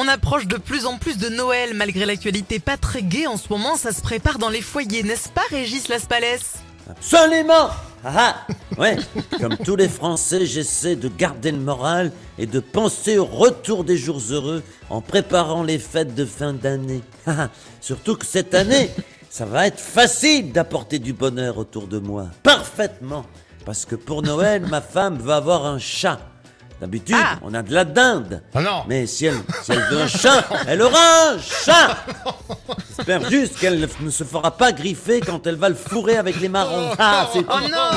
On approche de plus en plus de Noël, malgré l'actualité pas très gaie en ce moment, ça se prépare dans les foyers, n'est-ce pas Régis Laspalès? Absolument ah, ah. Ouais, comme tous les Français, j'essaie de garder le moral et de penser au retour des jours heureux en préparant les fêtes de fin d'année. Ah, ah. Surtout que cette année, ça va être facile d'apporter du bonheur autour de moi. Parfaitement. Parce que pour Noël, ma femme veut avoir un chat. D'habitude, Ah. on a de la dinde. Ah non Mais si elle, si elle veut un chat, elle aura un chat J'espère juste qu'elle ne se fera pas griffer quand elle va le fourrer avec les marrons. Ah, c'est. Oh non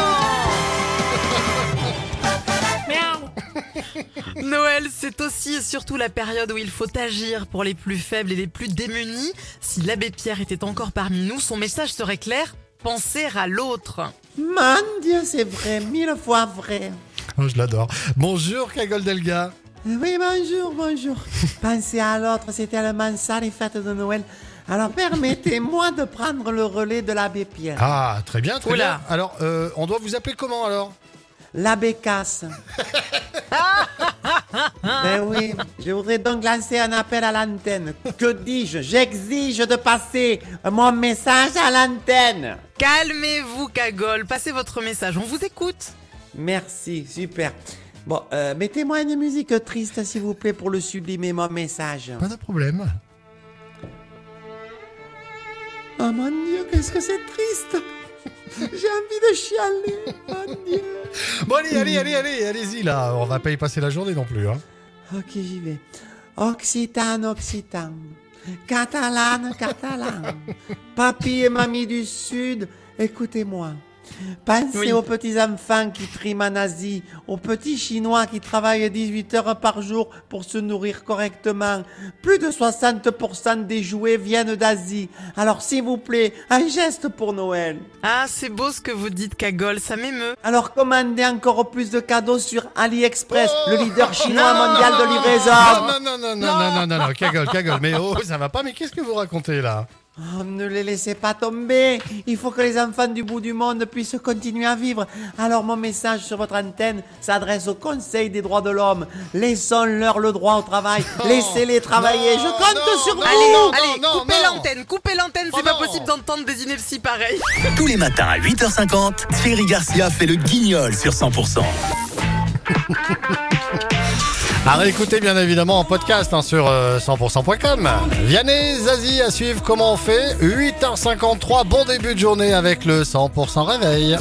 Noël, c'est aussi et surtout la période où il faut agir pour les plus faibles et les plus démunis. Si l'abbé Pierre était encore parmi nous, son message serait clair penser à l'autre. Mon Dieu, c'est vrai, mille fois vrai. Oh, Je l'adore. Bonjour, Cagole Delga. Oui, bonjour, bonjour. Penser à l'autre, c'est tellement ça, les fêtes de Noël. Alors, permettez-moi de prendre le relais de l'abbé Pierre. Ah, très bien, très Oula. bien. Alors, euh, on doit vous appeler comment alors? L'abbé Casse. ben oui, je voudrais donc lancer un appel à l'antenne. Que dis-je? J'exige de passer mon message à l'antenne. Calmez-vous, Cagole, passez votre message, on vous écoute. Merci, super. Bon, euh, mettez-moi une musique triste, s'il vous plaît, pour le sublimer mon message. Pas de problème. Oh mon Dieu, qu'est-ce que c'est triste J'ai envie de chialer, mon Dieu. Bon, allez, allez, allez, allez, allez-y là. On va pas y passer la journée non plus. Hein. Ok, j'y vais. Occitane, Occitan. Catalane, catalane. Papy et mamie du Sud, écoutez-moi. Pensez aux petits enfants qui triment en Asie, aux petits Chinois qui travaillent 18 heures par jour pour se nourrir correctement. Plus de 60% des jouets viennent d'Asie. Alors s'il vous plaît, un geste pour Noël. Ah, c'est beau ce que vous dites, Cagole, ça m'émeut. Alors commandez encore plus de cadeaux sur AliExpress, le oh leader chinois mondial de livraison. Non, non, non, non, non, non, non, non, mais oh, ça va pas, mais qu'est-ce que vous racontez là? Oh, ne les laissez pas tomber. Il faut que les enfants du bout du monde puissent continuer à vivre. Alors mon message sur votre antenne s'adresse au Conseil des droits de l'homme. Laissons-leur le droit au travail. Laissez-les travailler. Non, Je compte non, sur non, vous. Allez, non, allez, non, coupez l'antenne, coupez l'antenne, Oh c'est pas non. possible d'entendre des inepties pareilles. Tous les matins à 8h50, Thierry Garcia fait le guignol sur 100%. À réécouter bien évidemment en podcast hein, sur euh, 100%.com. Vianney, Zazie à suivre comment on fait? 8h53, bon début de journée avec le 100% réveil.